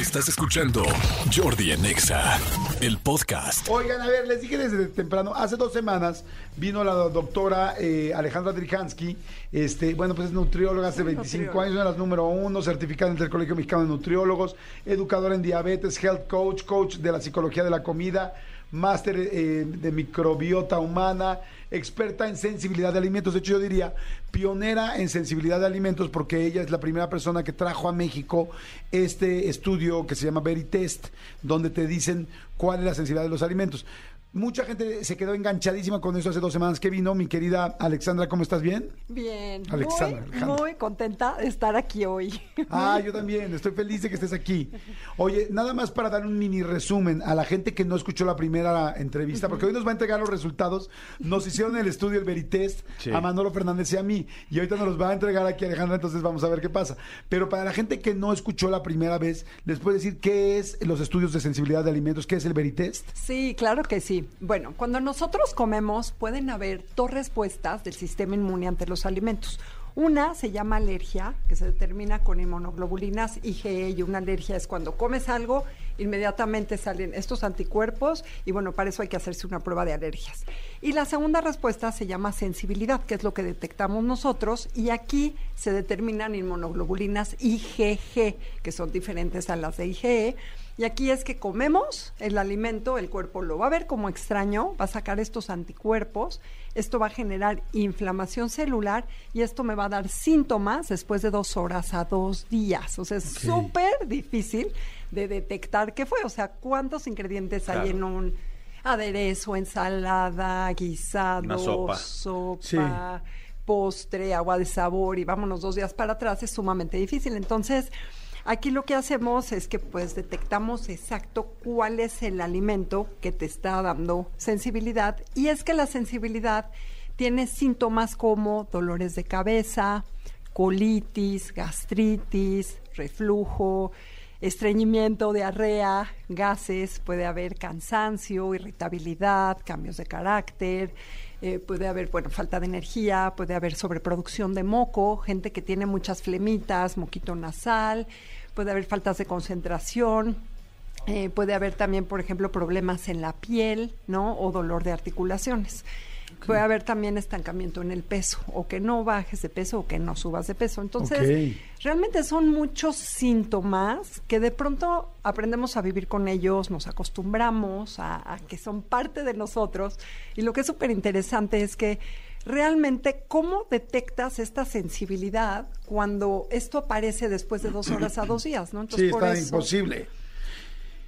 Estás escuchando Jordi en Exa, el podcast. Oigan, a ver, les dije desde temprano, hace dos semanas vino la doctora eh, Alejandra Drijansky, este, bueno, pues es nutrióloga hace 25 años, una de las número uno, certificada entre el Colegio Mexicano de Nutriólogos, educadora en diabetes, health coach, coach de la psicología de la comida, máster eh, de microbiota humana, experta en sensibilidad de alimentos. De hecho, yo diría pionera en sensibilidad de alimentos porque ella es la primera persona que trajo a México este estudio que se llama Veritest, donde te dicen cuál es la sensibilidad de los alimentos. Mucha gente se quedó enganchadísima con eso hace dos semanas que vino. Mi querida Alexandra, ¿cómo estás? ¿Bien? Bien, Alexandra, muy, Alejandra. muy contenta de estar aquí hoy. Ah, yo también, estoy feliz de que estés aquí. Oye, nada más para dar un mini resumen a la gente que no escuchó la primera entrevista, porque hoy nos va a entregar los resultados. Nos hicieron el estudio, el Veritest, a Manolo Fernández y a mí, y ahorita nos los va a entregar aquí Alejandra, entonces vamos a ver qué pasa. Pero para la gente que no escuchó la primera vez, ¿les puedo decir qué es los estudios de sensibilidad de alimentos? ¿Qué es el Veritest? Sí, claro que sí. Bueno, cuando nosotros comemos pueden haber dos respuestas del sistema inmune ante los alimentos. Una se llama alergia, que se determina con inmunoglobulinas IgE y una alergia es cuando comes algo, inmediatamente salen estos anticuerpos y bueno, para eso hay que hacerse una prueba de alergias. Y la segunda respuesta se llama sensibilidad, que es lo que detectamos nosotros y aquí se determinan inmunoglobulinas IgG, que son diferentes a las de IgE. Y aquí es que comemos el alimento, el cuerpo lo va a ver como extraño, va a sacar estos anticuerpos, esto va a generar inflamación celular y esto me va a dar síntomas después de dos horas a dos días. O sea, es súper difícil de detectar qué fue. O sea, cuántos ingredientes hay en un aderezo, ensalada, guisado, Una sopa. sopa, postre, agua de sabor y vámonos dos días para atrás, es sumamente difícil. Entonces, aquí lo que hacemos es que pues detectamos exacto cuál es el alimento que te está dando sensibilidad. Y es que la sensibilidad tiene síntomas como dolores de cabeza, colitis, gastritis, reflujo, estreñimiento, diarrea, gases, puede haber cansancio, irritabilidad, cambios de carácter, eh, puede haber, bueno, falta de energía, puede haber sobreproducción de moco, gente que tiene muchas flemitas, moquito nasal, puede haber faltas de concentración, eh, puede haber también, por ejemplo, problemas en la piel, ¿no? O dolor de articulaciones. Puede haber también estancamiento en el peso, o que no bajes de peso o que no subas de peso. Entonces, realmente son muchos síntomas que de pronto aprendemos a vivir con ellos, nos acostumbramos a, a que son parte de nosotros. Y lo que es súper interesante es que realmente cómo detectas esta sensibilidad cuando esto aparece después de dos horas a dos días, ¿no? Sí, por está eso- imposible.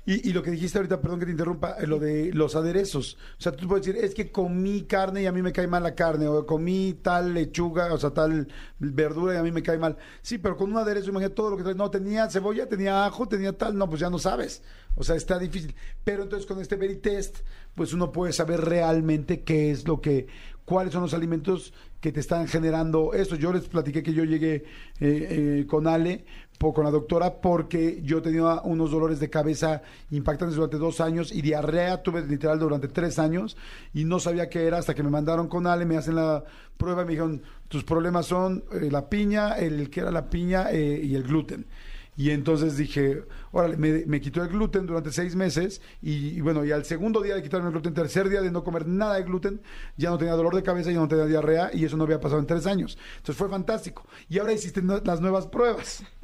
Y, y lo que dijiste ahorita, perdón que te interrumpa, eh, lo de los aderezos. O sea, tú puedes decir, es que comí carne y a mí me cae mal la carne, o comí tal lechuga, o sea, tal verdura y a mí me cae mal. Sí, pero con un aderezo, imagínate todo lo que trae. No, tenía cebolla, tenía ajo, tenía tal, no, pues ya no sabes. O sea, está difícil. Pero entonces con este Veritest, pues uno puede saber realmente qué es lo que, cuáles son los alimentos que te están generando esto. Yo les platiqué que yo llegué eh, eh, con Ale, con la doctora, porque yo tenía unos dolores de cabeza impactantes durante dos años y diarrea tuve literal durante tres años y no sabía qué era hasta que me mandaron con Ale, me hacen la prueba y me dijeron, tus problemas son eh, la piña, el que era la piña eh, y el gluten. Y entonces dije, órale, me, me quitó el gluten durante seis meses y, y bueno, y al segundo día de quitarme el gluten, tercer día de no comer nada de gluten, ya no tenía dolor de cabeza, ya no tenía diarrea y eso no había pasado en tres años. Entonces fue fantástico. Y ahora hiciste no- las nuevas pruebas.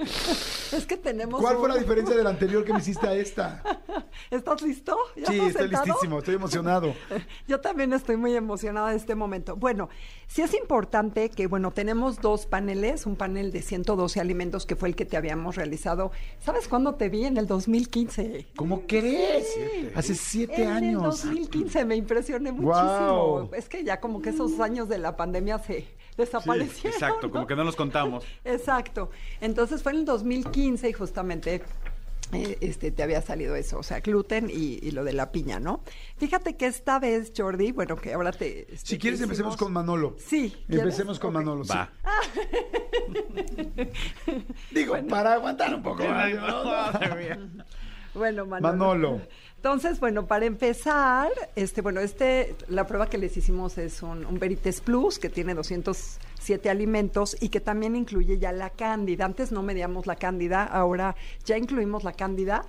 Es que tenemos... ¿Cuál fue la diferencia de la anterior que me hiciste a esta? ¿Estás listo? ¿Ya Sí, estoy sentado? listísimo, estoy emocionado. Yo también estoy muy emocionada de este momento. Bueno, sí es importante que, bueno, tenemos dos paneles, un panel de 112 alimentos que fue el que te habíamos realizado. ¿Sabes cuándo te vi? En el 2015. ¿Cómo crees? Hace siete en años. el 2015 me impresioné muchísimo. Guau. Es que ya como que esos años de la pandemia se desaparecieron. Exacto, como que no nos contamos. Exacto. Entonces fue en el 2015 y justamente este, te había salido eso, o sea, gluten y, y lo de la piña, ¿no? Fíjate que esta vez, Jordi, bueno, que ahora te... este, Si quieres, empecemos con Manolo. Sí. ¿quieres? Empecemos con. Manolo. sí. Va. Digo, para aguantar un poco. Bueno, Manolo. Manolo. Entonces, bueno, para empezar, este, bueno, este, la prueba que les hicimos es un, un Verites Plus que tiene 207 alimentos y que también incluye ya la cándida. Antes no medíamos la cándida, ahora ya incluimos la cándida.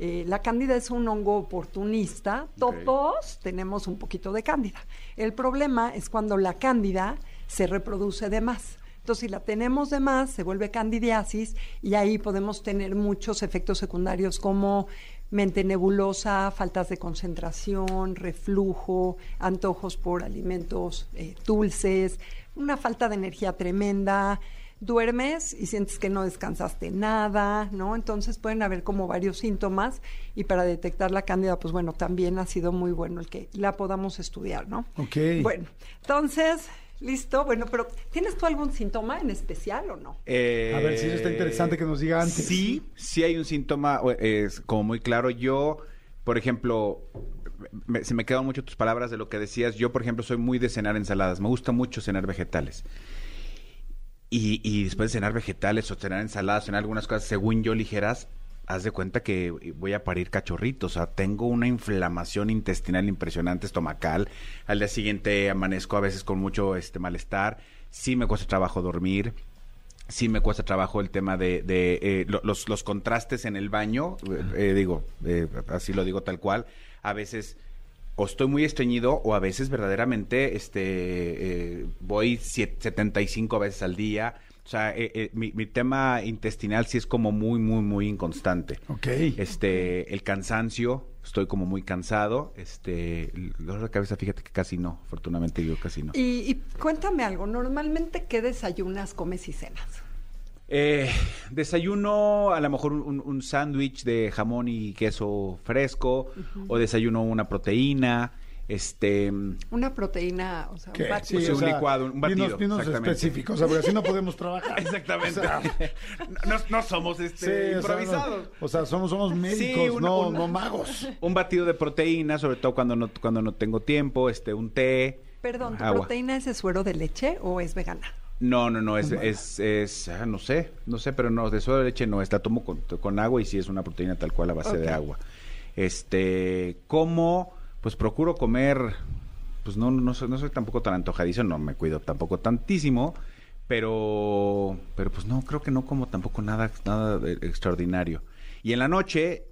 Eh, la cándida es un hongo oportunista. Todos tenemos un poquito de cándida. El problema es cuando la cándida se reproduce de más. Entonces, si la tenemos de más, se vuelve candidiasis y ahí podemos tener muchos efectos secundarios como mente nebulosa, faltas de concentración, reflujo, antojos por alimentos eh, dulces, una falta de energía tremenda, duermes y sientes que no descansaste nada, ¿no? Entonces pueden haber como varios síntomas y para detectar la cándida, pues bueno, también ha sido muy bueno el que la podamos estudiar, ¿no? Ok. Bueno, entonces, listo, bueno, pero ¿tienes tú algún síntoma en especial o no? Eh, A ver si eso está interesante que nos diga antes. Sí, sí hay un síntoma, es como muy claro. Yo, por ejemplo, me- se me quedan mucho tus palabras de lo que decías. Yo, por ejemplo, soy muy de cenar ensaladas. Me gusta mucho cenar vegetales. Y, y después de cenar vegetales o cenar ensaladas, cenar algunas cosas, según yo, ligeras, haz de cuenta que voy a parir cachorritos. O sea, tengo una inflamación intestinal impresionante, estomacal. Al día siguiente amanezco a veces con mucho este malestar. Sí me cuesta trabajo dormir sí me cuesta trabajo el tema de, de, eh, lo- los, los contrastes en el baño, eh, digo, eh, así lo digo tal cual, a veces o estoy muy estreñido o a veces verdaderamente este eh, voy siete- 75 veces al día. O sea, eh, eh, mi, mi tema intestinal sí es como muy, muy, muy inconstante. Ok. Este, el cansancio, estoy como muy cansado. Este, el dolor de cabeza, fíjate que casi no, afortunadamente yo casi no. Y, y cuéntame algo, normalmente ¿qué desayunas, comes y cenas? Eh, desayuno a lo mejor un, un sándwich de jamón y queso fresco o desayuno una proteína, este Una proteína, o sea, ¿Qué? un batido. Sí, un licuado, un batido, Dinos, específicos, o sea, porque así no podemos trabajar. exactamente. O sea, no, no somos sí, este, o sea, improvisados. no- O sea, somos, somos médicos, no, no magos. Un batido de proteína, sobre todo cuando no cuando no tengo tiempo, este un té. Perdón, ¿tu agua. proteína es de suero de leche o es vegana? No, no, no, es, es, es ah, no sé, no sé, pero no, de suero de leche no, es, la tomo con, con agua y sí es una proteína tal cual a base de agua. Este, como, pues procuro comer, pues no, no soy, no soy tampoco tan antojadizo, no me cuido tampoco tantísimo, pero, pero pues no, creo que no como tampoco nada, nada de- extraordinario. Y en la noche,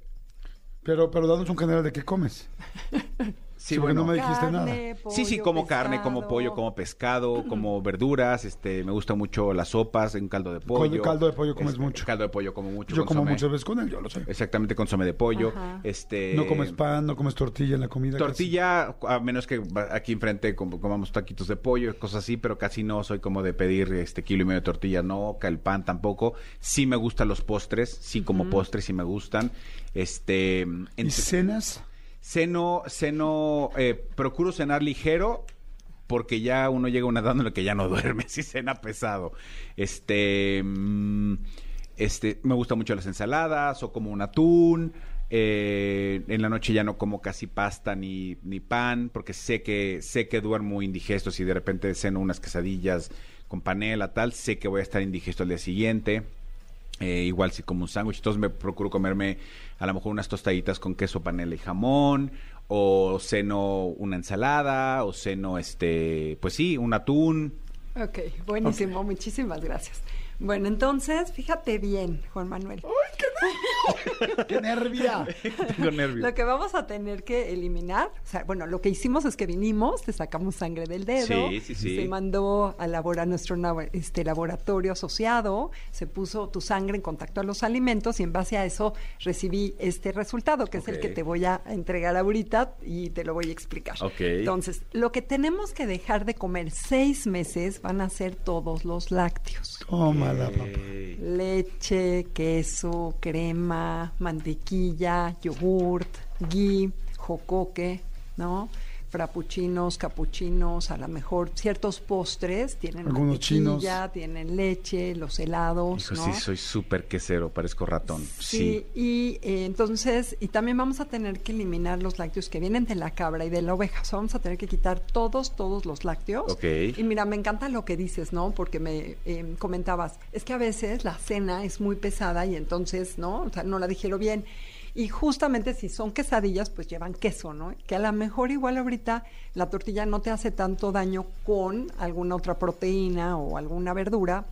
Pero, pero danos un general de qué comes. sí, bueno, no me dijiste Carne, nada. Sí, sí, como carne, como pollo, como pescado, como verduras, este, me gusta mucho las sopas, un caldo de pollo. caldo de pollo comes Este, mucho. Caldo de pollo como mucho. Yo como muchas veces con él, yo lo sé. Exactamente, consomé de pollo. Ajá. Este, No comes pan, no comes tortilla en la comida. casi. Tortilla, a menos que va- aquí enfrente com- comamos taquitos de pollo, cosas así, pero casi no soy como de pedir este kilo y medio de tortilla, no, el pan tampoco. Sí me gustan los postres, sí como postres, sí me gustan. Este, ¿Y cenas? Ceno, ceno, eh, procuro cenar ligero porque ya uno llega a una edad en la que ya no duerme, si cena pesado. Este, mm, este, me gustan mucho las ensaladas o como un atún. eh, en la noche ya no como casi pasta ni, ni pan porque sé que sé que duermo indigesto si de repente ceno unas quesadillas con panela tal sé que voy a estar indigesto al día siguiente eh, igual si como un sándwich, entonces me procuro comerme a lo mejor unas tostaditas con queso, panela y jamón, o ceno una ensalada, o ceno este, pues sí, un atún. Ok, buenísimo, muchísimas gracias. Bueno, entonces, fíjate bien, Juan Manuel. ¡Qué nervia! Tengo nervios. Lo que vamos a tener que eliminar, o sea, bueno, lo que hicimos es que vinimos, te sacamos sangre del dedo, Sí, sí, sí. se mandó a, labora- a nuestro este, laboratorio asociado, se puso tu sangre en contacto a los alimentos y en base a eso recibí este resultado, que es el que te voy a entregar ahorita y te lo voy a explicar. Ok. Entonces, lo que tenemos que dejar de comer seis meses van a ser todos los lácteos Tómala, papá. Leche, queso, crema, mantequilla, yogurt, ghee, jocoque, ¿no? Frappuccinos, capuchinos, a lo mejor ciertos postres, tienen Algunos chinos. tienen leche, los helados, Hijo, ¿no? sí, soy súper quesero, parezco ratón. Sí, Sí. y eh, entonces, y también vamos a tener que eliminar los lácteos que vienen de la cabra y de la oveja. O sea, vamos a tener que quitar todos, todos los lácteos. Ok. Y mira, me encanta lo que dices, ¿no? Porque me eh, comentabas, es que a veces la cena es muy pesada y entonces, ¿no? O sea, no la dijeron bien. Y justamente si son quesadillas, pues llevan queso, ¿no? Que a lo mejor igual ahorita la tortilla no te hace tanto daño con alguna otra proteína o alguna verdura,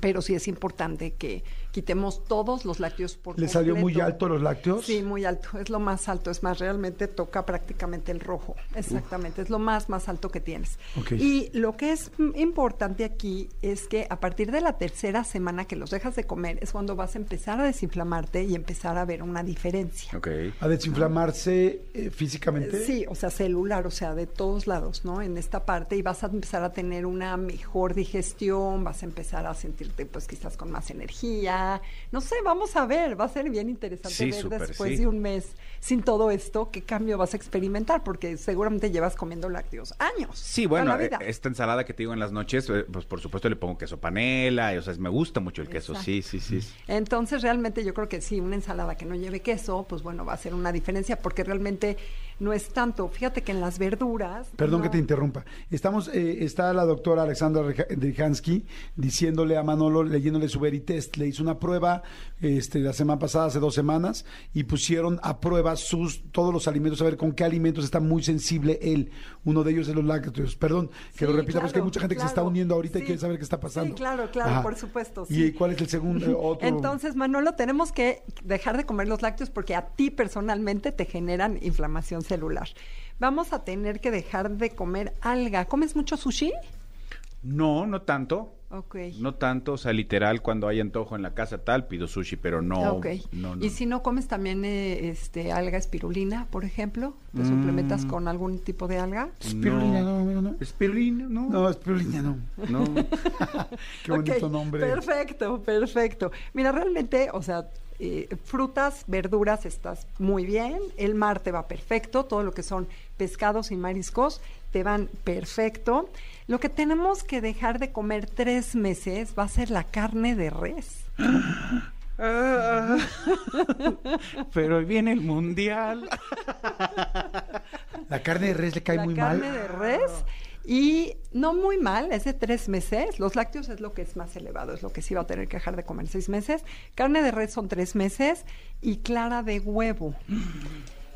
pero sí es importante que quitemos todos los lácteos por ¿Le salió muy alto los lácteos? Sí, muy alto, es lo más alto, es más, realmente toca prácticamente el rojo, exactamente, es lo más, más alto que tienes. Y lo que es importante aquí es que a partir de la tercera semana que los dejas de comer es cuando vas a empezar a desinflamarte y empezar a ver una diferencia. ¿A desinflamarse eh, físicamente? Sí, o sea, celular, o sea, de todos lados, ¿no? En esta parte y vas a empezar a tener una mejor digestión, vas a empezar a sentirte pues quizás con más energía, no sé, vamos a ver, va a ser bien interesante Sí, ver después sí. de un mes sin todo esto qué cambio vas a experimentar, porque seguramente llevas comiendo lácteos años. Sí, bueno, eh, esta ensalada que te digo en las noches, eh, pues por supuesto le pongo queso panela, y, o sea, me gusta mucho el queso, sí, sí, sí. Entonces, realmente yo creo que sí, una ensalada que no lleve queso, pues bueno, va a ser una diferencia porque realmente no es tanto. Fíjate que en las verduras. Perdón no- que te interrumpa. Estamos, eh, está la doctora Alexandra Drijansky diciéndole a Manolo, leyéndole su Veritest. Le hizo una prueba este, la semana pasada, hace dos semanas, y pusieron a prueba sus todos los alimentos, a ver con qué alimentos está muy sensible él. Uno de ellos es los lácteos. Perdón, que lo repita, porque hay mucha gente que se está uniendo ahorita y quiere saber qué está pasando. Sí, claro, claro, Ajá. por supuesto. ¿Y cuál es el segundo? eh, Otro? Entonces, Manolo, tenemos que dejar de comer los lácteos porque a ti personalmente te generan inflamación celular. Vamos a tener que dejar de comer alga. ¿Comes mucho sushi? No, no tanto. Ok. No tanto, o sea, literal, cuando hay antojo en la casa tal, pido sushi, pero no. Ok. no, no. Y si no comes también eh, este alga espirulina, por ejemplo, ¿te Mm. suplementas con algún tipo de alga? Espirulina, no, amigo, no. Espirulina, no. No, espirulina, no. No. Qué bonito nombre. Perfecto, perfecto. Mira, realmente, o sea, eh, frutas, verduras, estás muy bien. El mar te va perfecto. Todo lo que son pescados y mariscos te van perfecto. Lo que tenemos que dejar de comer tres meses va a ser la carne de res. Ah, pero viene el mundial. La carne de res le cae la muy carne mal. de res. Y no muy mal, es de tres meses. Los lácteos es lo que es más elevado, es lo que sí va a tener que dejar de comer seis meses. Carne de res son tres meses y clara de huevo.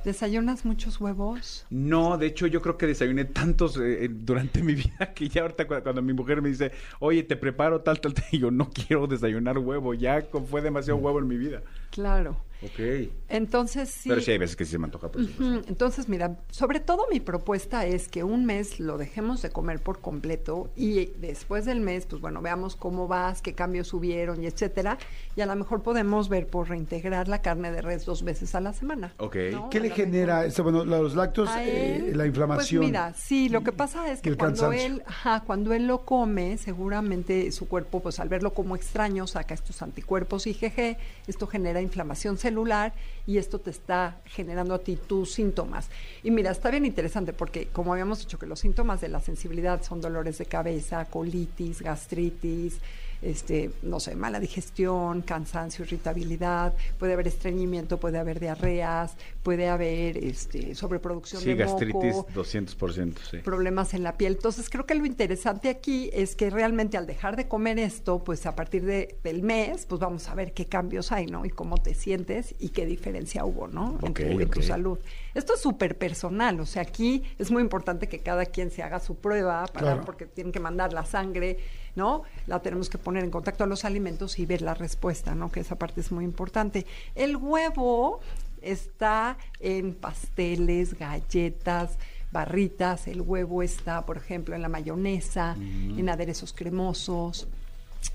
¿Desayunas muchos huevos? No, de hecho yo creo que desayuné tantos eh, eh, durante mi vida que ya ahorita cu- cuando, mi mujer me dice, oye, te preparo tal, tal, tal, y yo no quiero desayunar huevo, ya fue demasiado huevo en mi vida. Claro. Ok. Entonces sí. Pero sí hay veces que sí se me antoja, por supuesto. Ujú, Entonces, mira, sobre todo mi propuesta es que un mes lo dejemos de comer por completo y después del mes, pues bueno, veamos cómo vas, qué cambios hubieron y etcétera. Y a lo mejor podemos ver por reintegrar la carne de res dos veces a la semana. Ok. ¿no? ¿Qué A le genera esto? Bueno, los lácteos, A eh, él, la inflamación. Pues mira, sí, lo que pasa es y que cuando cansancio. él, ajá, cuando él lo come, seguramente su cuerpo, pues al verlo como extraño, saca estos anticuerpos IgG, esto genera inflamación celular y esto te está generando a ti tus síntomas. Y mira, está bien interesante porque como habíamos dicho que los síntomas de la sensibilidad son dolores de cabeza, colitis, gastritis, este, no sé, mala digestión, cansancio, irritabilidad, puede haber estreñimiento, puede haber diarreas, puede haber este, sobreproducción Sí, de gastritis moco, 200%, sí. problemas en la piel. Entonces creo que lo interesante aquí es que realmente al dejar de comer esto, pues a partir de, del mes, pues vamos a ver qué cambios hay, ¿no? Y cómo te sientes y qué diferencia hubo, ¿no? En, Ok, tu, en tu salud. Esto es súper personal, o sea, aquí es muy importante que cada quien se haga su prueba, para, Claro. porque tienen que mandar la sangre, ¿no? La tenemos que poner en contacto a los alimentos y ver la respuesta, ¿no? Que esa parte es muy importante. El huevo está en pasteles, galletas, barritas, el huevo está, por ejemplo, en la mayonesa, en aderezos cremosos,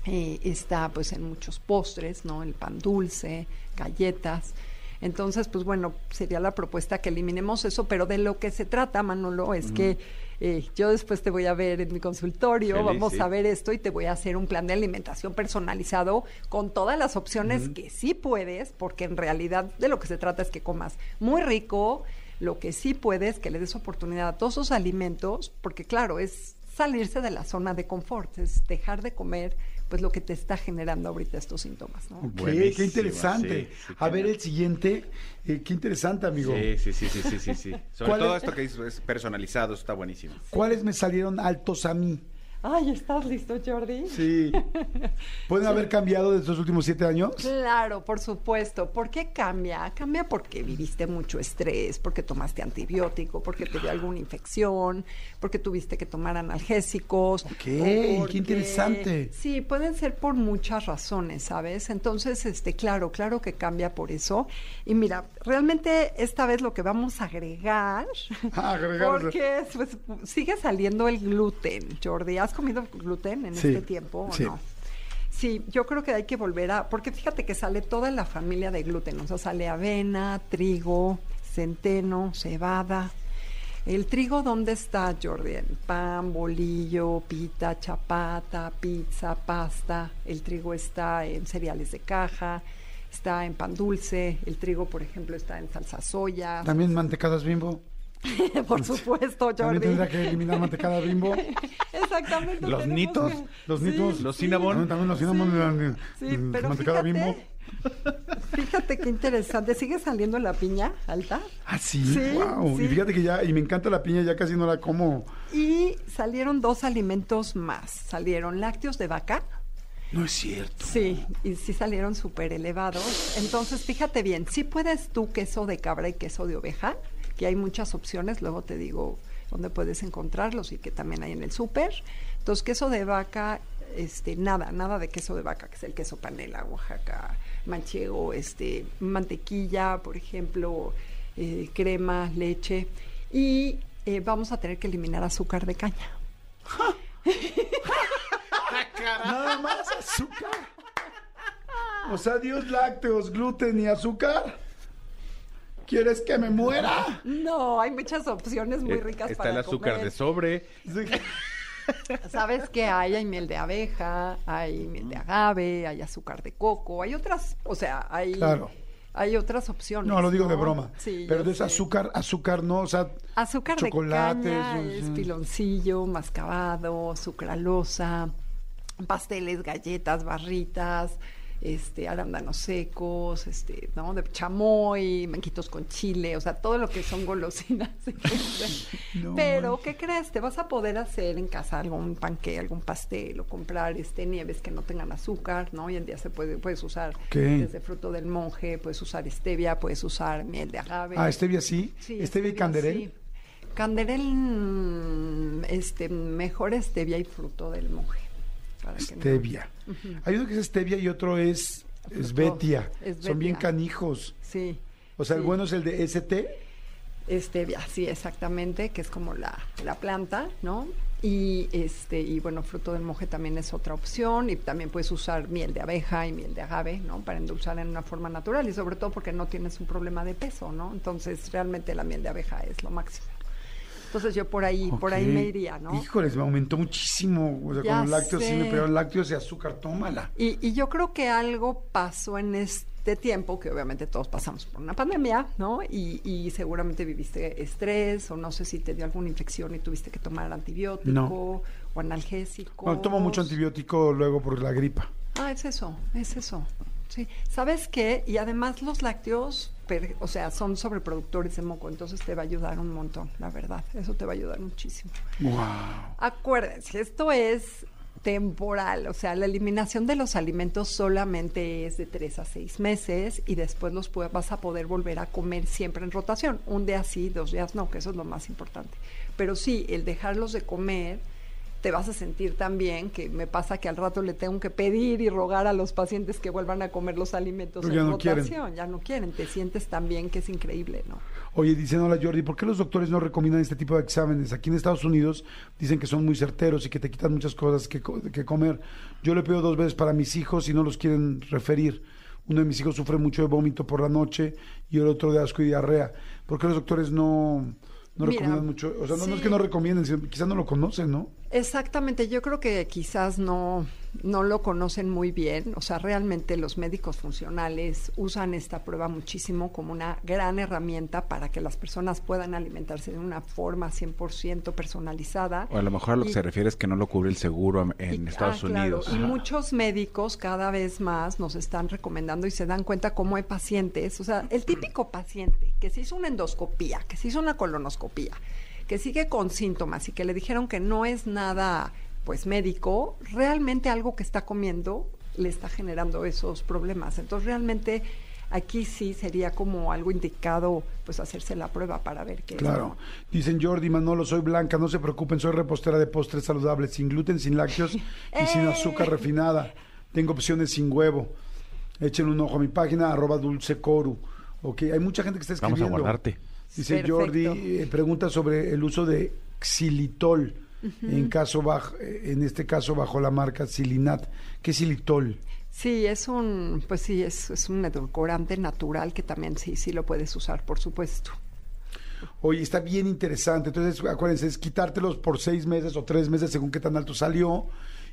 eh, está pues en muchos postres, ¿no? El pan dulce, galletas. Entonces, pues bueno, sería la propuesta que eliminemos eso, pero de lo que se trata, Manolo, es que eh, yo después te voy a ver en mi consultorio, Feliz, vamos sí. a ver esto y te voy a hacer un plan de alimentación personalizado con todas las opciones que sí puedes, porque en realidad de lo que se trata es que comas muy rico, Lo que sí puede es que le des oportunidad a todos esos alimentos, porque claro, es salirse de la zona de confort, es dejar de comer pues lo que te está generando ahorita estos síntomas, ¿no? Qué interesante. sí, sí, a ver el siguiente. Eh, qué interesante, amigo. Sí, sí, sí, sí, sí, sí, sí. Sobre ¿Cuál todo es? esto que dices es personalizado, está buenísimo. ¿Cuáles me salieron altos a mí? Ay, ¿estás listo, Jordi? Sí. ¿Pueden haber cambiado de estos últimos siete años? Claro, por supuesto. ¿Por qué cambia? Cambia porque viviste mucho estrés, porque tomaste antibiótico, porque te dio alguna infección, porque tuviste que tomar analgésicos. Ok, o qué porque- interesante. Sí, pueden ser por muchas razones, ¿sabes? Entonces, este, claro, claro que cambia por eso. Y mira, realmente esta vez lo que vamos a agregar, Ah, porque pues, sigue saliendo el gluten, Jordi. ¿Has comido gluten en Sí, este tiempo o sí. no? Sí, yo creo que hay que volver a, porque fíjate que sale toda la familia de gluten, o sea, sale avena, trigo, centeno, cebada. El trigo, ¿dónde está, Jordi? En pan, bolillo, pita, chapata, pizza, pasta. El trigo está en cereales de caja, está en pan dulce. El trigo, por ejemplo, está en salsa soya. También mantecadas bimbo. por supuesto, Jordi. También tendrá que eliminar mantecada bimbo. Exactamente. Los nitos, que- Los Sí, nitos. Los sí. cinnamon. También los cinnamon. eh, Sí, eh, pero mantecada fíjate, bimbo. fíjate qué interesante. ¿Sigue saliendo la piña alta? Ah, sí, Sí, wow. sí. Y fíjate que ya, y me encanta la piña, ya casi no la como. Y salieron dos alimentos más. Salieron lácteos de vaca. No es cierto. Sí, y sí salieron súper elevados. Entonces, fíjate bien, si puedes tú queso de cabra y queso de oveja, que hay muchas opciones, luego te digo dónde puedes encontrarlos y que también hay en el súper. Entonces, queso de vaca, este, nada, nada de queso de vaca, que es el queso panela, Oaxaca, manchego, este, mantequilla, por ejemplo, eh, crema, leche. Y eh, vamos a tener que eliminar azúcar de caña. Nada más azúcar. O sea, Dios lácteos, gluten y azúcar. ¿Quieres que me muera? No, hay muchas opciones muy Eh, ricas Está para el azúcar comer. de sobre. ¿Sabes qué hay? Hay miel de abeja, hay miel de agave, hay azúcar de coco, hay otras, o sea, hay, Claro. hay otras opciones. No, lo digo de broma. Sí, Pero yo de ese sé. azúcar, azúcar no, o sea, Azúcar chocolates, de caña, o es piloncillo, mascabado, sucralosa, pasteles, galletas, barritas, este, arándanos secos, este, ¿no? De chamoy, manquitos con chile, o sea, todo lo que son golosinas. No Pero, ¿qué crees? Te vas a poder hacer en casa algún panque, algún pastel o comprar este nieves que no tengan azúcar, ¿no? Hoy en día se puede, puedes usar Ok. desde fruto del monje, puedes usar stevia, puedes usar miel de agave. ah, stevia sí. Sí, stevia y canderel. sí. Canderel, mm, este, mejor stevia y fruto del monje. Stevia. Hay uno que es stevia y otro es. Esvetia. Son bien canijos. Sí. O sea, el bueno es el de ST. Stevia, sí, exactamente, que es como la, la planta, ¿no? Y este, y bueno, fruto del monje también es otra opción, y también puedes usar miel de abeja y miel de agave, ¿no? Para endulzar en una forma natural, y sobre todo porque no tienes un problema de peso, ¿no? Entonces, realmente la miel de abeja es lo máximo. Entonces yo por ahí, por ahí me iría, ¿no? Híjoles, me aumentó muchísimo. O sea, Ya con los lácteos sí me pegaron lácteos y azúcar, tómala. Y, y yo creo que algo pasó en este tiempo, que obviamente todos pasamos por una pandemia, ¿no? Y, y seguramente viviste estrés, o no sé si te dio alguna infección y tuviste que tomar antibiótico No. o analgésico. Bueno, tomo mucho antibiótico luego por la gripa. Ah, es eso, es eso. Sí. ¿Sabes qué? Y además los lácteos, per- o sea, son sobreproductores de moco, entonces te va a ayudar un montón, la verdad. Eso te va a ayudar muchísimo. Wow. Acuérdense, esto es temporal, o sea, la eliminación de los alimentos solamente es de tres a seis meses y después los vas a poder volver a comer siempre en rotación, un día sí, dos días no, que eso es lo más importante. Pero sí, el dejarlos de comer, te vas a sentir tan bien que me pasa que al rato le tengo que pedir y rogar a los pacientes que vuelvan a comer los alimentos Pero en ya no quieren. rotación, ya no quieren, te sientes tan bien que es increíble, ¿no? Oye, dicen, hola Jordi, ¿por qué los doctores no recomiendan este tipo de exámenes? Aquí en Estados Unidos dicen que son muy certeros y que te quitan muchas cosas que, que comer. Yo le pido dos veces para mis hijos y no los quieren referir. Uno de mis hijos sufre mucho de vómito por la noche y el otro de asco y diarrea. ¿Por qué los doctores no, no Mira, recomiendan mucho? O sea, no, no es que no recomienden, quizás no lo conocen, ¿no? Exactamente, yo creo que quizás no, no lo conocen muy bien, o sea, realmente los médicos funcionales usan esta prueba muchísimo como una gran herramienta para que las personas puedan alimentarse de una forma 100% personalizada. O a lo mejor a lo que se refiere es que no lo cubre el seguro en y- Estados ah, claro, Unidos. Y muchos médicos cada vez más nos están recomendando y se dan cuenta cómo hay pacientes, o sea, el típico paciente que se hizo una endoscopía, que se hizo una colonoscopía, que sigue con síntomas y que le dijeron que no es nada pues médico, realmente algo que está comiendo le está generando esos problemas. Entonces realmente aquí sí sería como algo indicado pues hacerse la prueba para ver qué es, Claro. ¿no? Dicen Jordi, Manolo, soy blanca, no se preocupen, soy repostera de postres saludables, sin gluten, sin lácteos y sin ¡Eh! azúcar refinada. Tengo opciones sin huevo. Echen un ojo a mi página, arroba dulcecoru. Ok, hay mucha gente que está Vamos a escribiendo. guardarte. Dice Perfecto. Jordi, eh, pregunta sobre el uso de xilitol, en, caso bajo, eh, en este caso bajo la marca Silinat. ¿Qué es xilitol? Sí, es un, pues sí, es, es un edulcorante natural que también sí, sí lo puedes usar, por supuesto. Oye, está bien interesante. Entonces, acuérdense, es quitártelos por seis meses o tres meses según qué tan alto salió.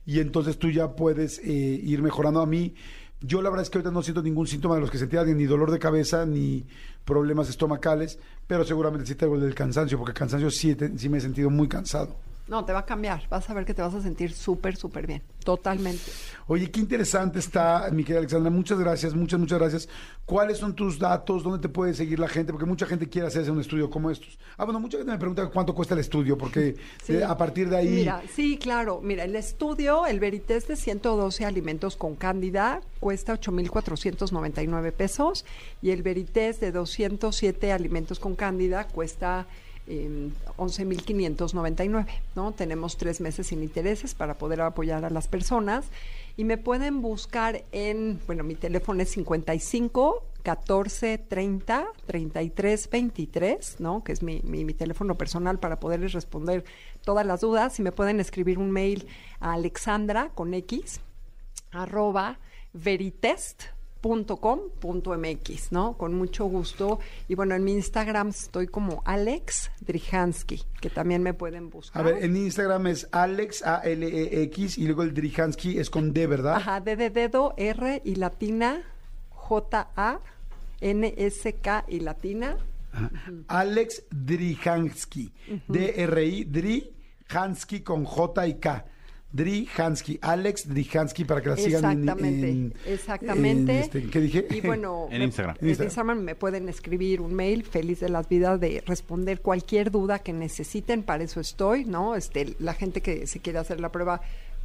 Y entonces tú ya puedes eh, ir mejorando a mí. Yo la verdad es que ahorita no siento ningún síntoma de los que sentía, ni dolor de cabeza, ni problemas estomacales, pero seguramente sí tengo el del cansancio, porque cansancio sí, sí me he sentido muy cansado. No, te va a cambiar, vas a ver que te vas a sentir súper, súper bien, totalmente. Oye, qué interesante está, mi querida Alexandra. Muchas gracias, muchas, muchas gracias. ¿Cuáles son tus datos? ¿Dónde te puede seguir la gente? Porque mucha gente quiere hacerse un estudio como estos. Ah, bueno, mucha gente me pregunta cuánto cuesta el estudio, porque Sí. eh, a partir de ahí... Mira, sí, claro. Mira, el estudio, el Verités de 112 alimentos con cándida cuesta 8,499 pesos y el Verités de 207 alimentos con cándida cuesta eh, 11,599, ¿no? Tenemos tres meses sin intereses para poder apoyar a las personas y me pueden buscar en, bueno, mi teléfono es 55 14 30 33 23, ¿no? Que es mi, mi, mi teléfono personal para poderles responder todas las dudas. Y me pueden escribir un mail a alexandra con X arroba veritest.com.mx, ¿no? Con mucho gusto. Y bueno, en mi Instagram estoy como Alex Drihansky, que también me pueden buscar. A ver, en Instagram es Alex, A-L-E-X, y luego el Drihansky es con D, ¿verdad? Ajá, D de dedo, R y latina, J-A, N-S-K y latina. Ajá. Alex Drihansky. D-R-I, Drihansky con J y K. Drihansky, Alex Drihansky, para que la sigan en- Exactamente, en, exactamente. en este, ¿Qué dije? Y bueno, En me- Instagram. En Instagram. Instagram me pueden escribir un mail, feliz de las vidas, de responder cualquier duda que necesiten, para eso estoy, ¿no? Este, la gente que se quiere hacer la prueba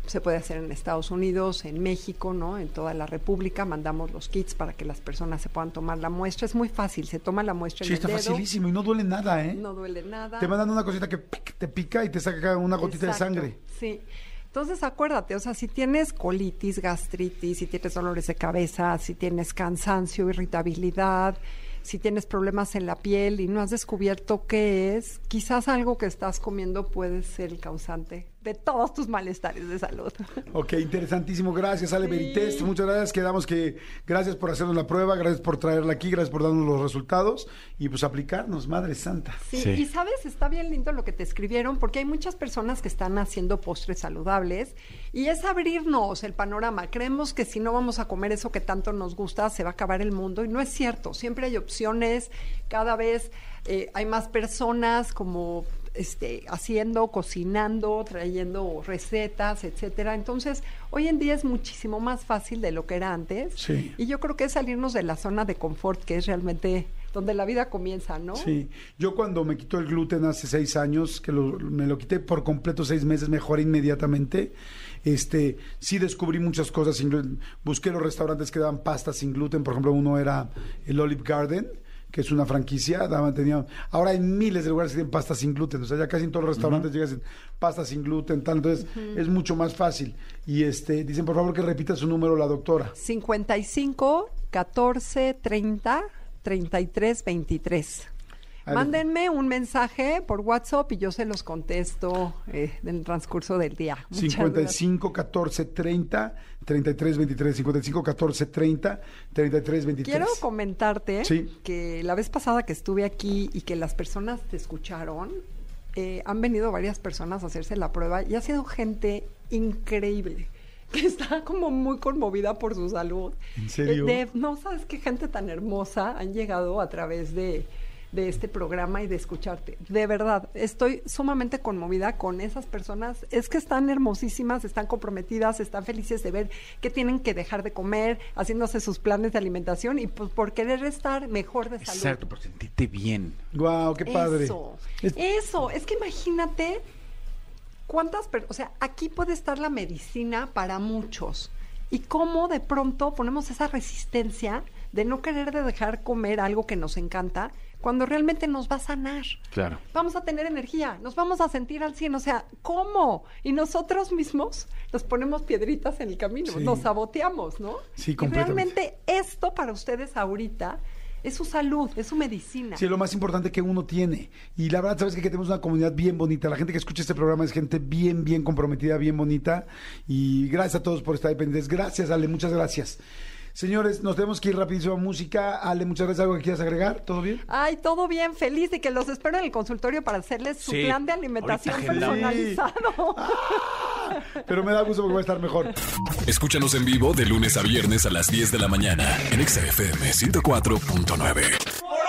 se puede hacer en Estados Unidos, en México, ¿no? En toda la República, mandamos los kits para que las personas se puedan tomar la muestra. Es muy fácil, se toma la muestra Sí, en el está dedo, facilísimo y no duele nada, ¿eh? no duele nada. Te mandan una cosita que pic, te pica y te saca una gotita Exacto, de sangre. Sí. Entonces acuérdate, o sea, si tienes colitis, gastritis, si tienes dolores de cabeza, si tienes cansancio, irritabilidad, si tienes problemas en la piel y no has descubierto qué es, quizás algo que estás comiendo puede ser el causante de todos tus malestares de salud. Ok, interesantísimo. Gracias, Ale Sí. Beritest. Muchas gracias. Quedamos que gracias por hacernos la prueba, gracias por traerla aquí, gracias por darnos los resultados y pues aplicarnos, Madre Santa. Sí, Sí. y sabes, está bien lindo lo que te escribieron, porque hay muchas personas que están haciendo postres saludables y es abrirnos el panorama. Creemos que si no vamos a comer eso que tanto nos gusta, se va a acabar el mundo y no es cierto. Siempre hay opciones, cada vez eh, hay más personas como este, haciendo, cocinando, trayendo recetas, etcétera. Entonces, hoy en día es muchísimo más fácil de lo que era antes. Sí. Y yo creo que es salirnos de la zona de confort, que es realmente donde la vida comienza, ¿no? Sí, yo cuando me quitó el gluten hace seis años, que lo- me lo quité por completo seis meses, mejoré inmediatamente. Este, sí descubrí muchas cosas sin gluten. Busqué los restaurantes que daban pasta sin gluten, por ejemplo, uno era el Olive Garden, que es una franquicia, daban, tenía, ahora hay miles de lugares que tienen pasta sin gluten, o sea, ya casi en todos los restaurantes llegas en pasta sin gluten, tal, entonces es mucho más fácil. Y este, dicen por favor que repita su número la doctora. 55 14 30 33 23. A ver. Mándenme un mensaje por WhatsApp y yo se los contesto eh, en el transcurso del día. Muchas gracias. 55 14 30 33 23 55 14 30 33 23 Quiero comentarte Sí. que la vez pasada que estuve aquí y que las personas te escucharon, eh, han venido varias personas a hacerse la prueba y ha sido gente increíble que está como muy conmovida por su salud. ¿En serio? Eh, de- no sabes qué gente tan hermosa han llegado a través de, de este programa y de escucharte. De verdad, estoy sumamente conmovida con esas personas. Es que están hermosísimas, están comprometidas, están felices de ver que tienen que dejar de comer, haciéndose sus planes de alimentación y pues por querer estar mejor de salud. Exacto, por sentirte bien. Guau, qué padre. Eso, Es- eso, es que imagínate cuántas personas, o sea, aquí puede estar la medicina para muchos. Y cómo de pronto ponemos esa resistencia de no querer de dejar comer algo que nos encanta cuando realmente nos va a sanar. Claro. Vamos a tener energía, nos vamos a sentir al 100, o sea, ¿cómo? Y nosotros mismos nos ponemos piedritas en el camino, Sí. nos saboteamos, ¿no? Sí, y completamente. realmente esto para ustedes ahorita es su salud, es su medicina. Sí, es lo más importante que uno tiene. Y la verdad, sabes que, que tenemos una comunidad bien bonita. La gente que escucha este programa es gente bien, bien comprometida, bien bonita. Y gracias a todos por estar ahí pendientes. Gracias, Ale, muchas gracias. Señores, nos tenemos que ir rapidísimo a música. Ale, muchas gracias. ¿Algo que quieras agregar? ¿Todo bien? Ay, todo bien, feliz y que los espero en el consultorio para hacerles su Sí, plan de alimentación ahorita personalizado. Pero me da gusto porque va a estar mejor. Escúchanos en vivo de lunes a viernes a las 10 de la mañana en Exa FM 104.9.